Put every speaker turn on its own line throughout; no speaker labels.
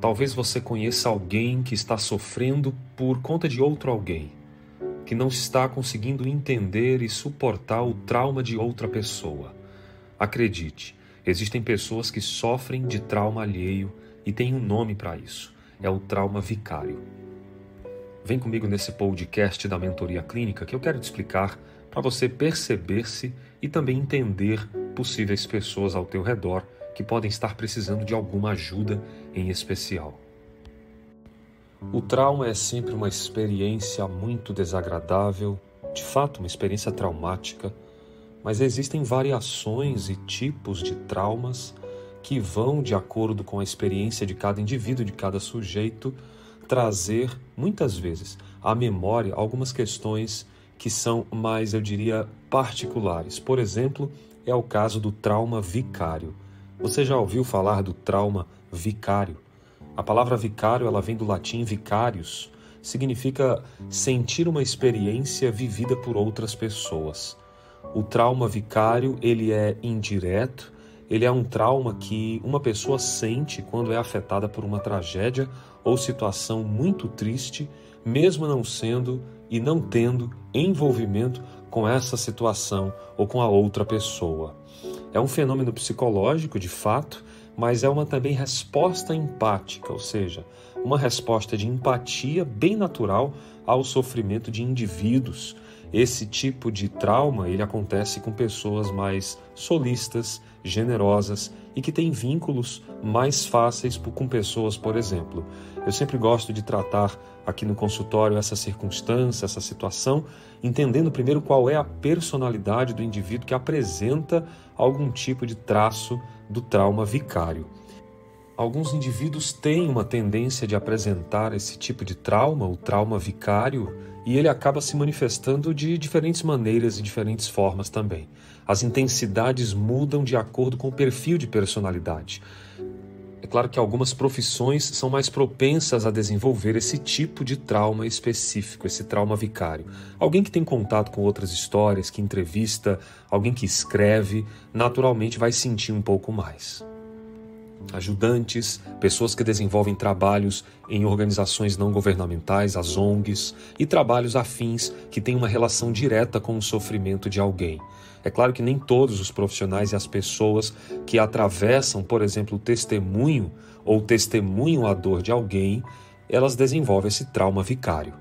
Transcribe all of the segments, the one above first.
Talvez você conheça alguém que está sofrendo por conta de outro alguém, que não está conseguindo entender e suportar o trauma de outra pessoa. Acredite, existem pessoas que sofrem de trauma alheio e tem um nome para isso: é o trauma vicário. Vem comigo nesse podcast da mentoria clínica que eu quero te explicar para você perceber-se e também entender possíveis pessoas ao teu redor que podem estar precisando de alguma ajuda em especial. O trauma é sempre uma experiência muito desagradável, de fato, uma experiência traumática, mas existem variações e tipos de traumas que vão, de acordo com a experiência de cada indivíduo, de cada sujeito, trazer, muitas vezes, à memória algumas questões que são mais, eu diria, particulares. Por exemplo, é o caso do trauma vicário. Você já ouviu falar do trauma vicário? A palavra vicário, ela vem do latim vicarius, significa sentir uma experiência vivida por outras pessoas. O trauma vicário, ele é indireto, ele é um trauma que uma pessoa sente quando é afetada por uma tragédia ou situação muito triste, mesmo não sendo e não tendo envolvimento com essa situação ou com a outra pessoa. É um fenômeno psicológico, de fato, mas é uma também resposta empática, ou seja, uma resposta de empatia bem natural ao sofrimento de indivíduos. Esse tipo de trauma, ele acontece com pessoas mais solistas, generosas e que têm vínculos mais fáceis com pessoas, por exemplo. Eu sempre gosto de tratar aqui no consultório essa circunstância, essa situação, entendendo primeiro qual é a personalidade do indivíduo que apresenta algum tipo de traço do trauma vicário. Alguns indivíduos têm uma tendência de apresentar esse tipo de trauma, o trauma vicário, e ele acaba se manifestando de diferentes maneiras e diferentes formas também. As intensidades mudam de acordo com o perfil de personalidade. É claro que algumas profissões são mais propensas a desenvolver esse tipo de trauma específico, esse trauma vicário. Alguém que tem contato com outras histórias, que entrevista, alguém que escreve, naturalmente vai sentir um pouco mais ajudantes, pessoas que desenvolvem trabalhos em organizações não governamentais, as ONGs, e trabalhos afins que têm uma relação direta com o sofrimento de alguém. É claro que nem todos os profissionais e as pessoas que atravessam, por exemplo, o testemunho ou testemunham a dor de alguém, elas desenvolvem esse trauma vicário.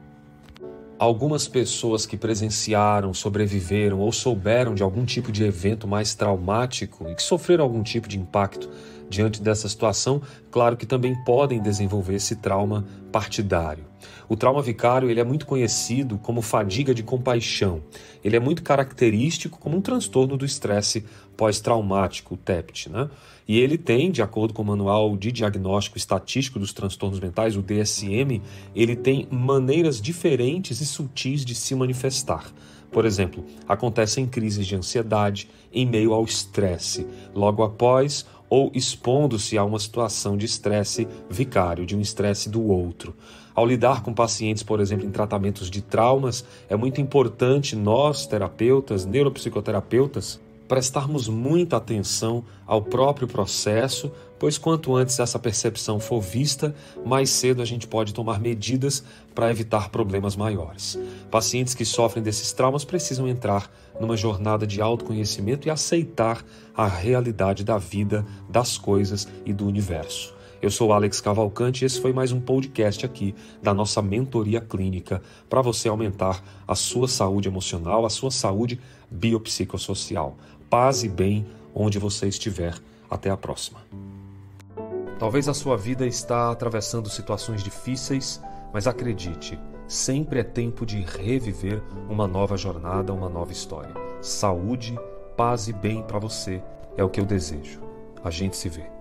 Algumas pessoas que presenciaram, sobreviveram ou souberam de algum tipo de evento mais traumático e que sofreram algum tipo de impacto diante dessa situação, claro que também podem desenvolver esse trauma partidário. O trauma vicário ele é muito conhecido como fadiga de compaixão. Ele é muito característico como um transtorno do estresse pós-traumático, o TEPT. Né? E ele tem, de acordo com o Manual de Diagnóstico Estatístico dos Transtornos Mentais, o DSM, ele tem maneiras diferentes e sutis de se manifestar. Por exemplo, acontecem crises de ansiedade em meio ao estresse, logo após ou expondo-se a uma situação de estresse vicário, de um estresse do outro. Ao lidar com pacientes, por exemplo, em tratamentos de traumas, é muito importante nós, terapeutas, neuropsicoterapeutas, prestarmos muita atenção ao próprio processo, pois quanto antes essa percepção for vista, mais cedo a gente pode tomar medidas para evitar problemas maiores. Pacientes que sofrem desses traumas precisam entrar numa jornada de autoconhecimento e aceitar a realidade da vida, das coisas e do universo. Eu sou Alex Cavalcante e esse foi mais um podcast aqui da nossa mentoria clínica para você aumentar a sua saúde emocional, a sua saúde biopsicossocial. Paz e bem onde você estiver. Até a próxima. Talvez a sua vida está atravessando situações difíceis, mas acredite, sempre é tempo de reviver uma nova jornada, uma nova história. Saúde, paz e bem para você é o que eu desejo. A gente se vê.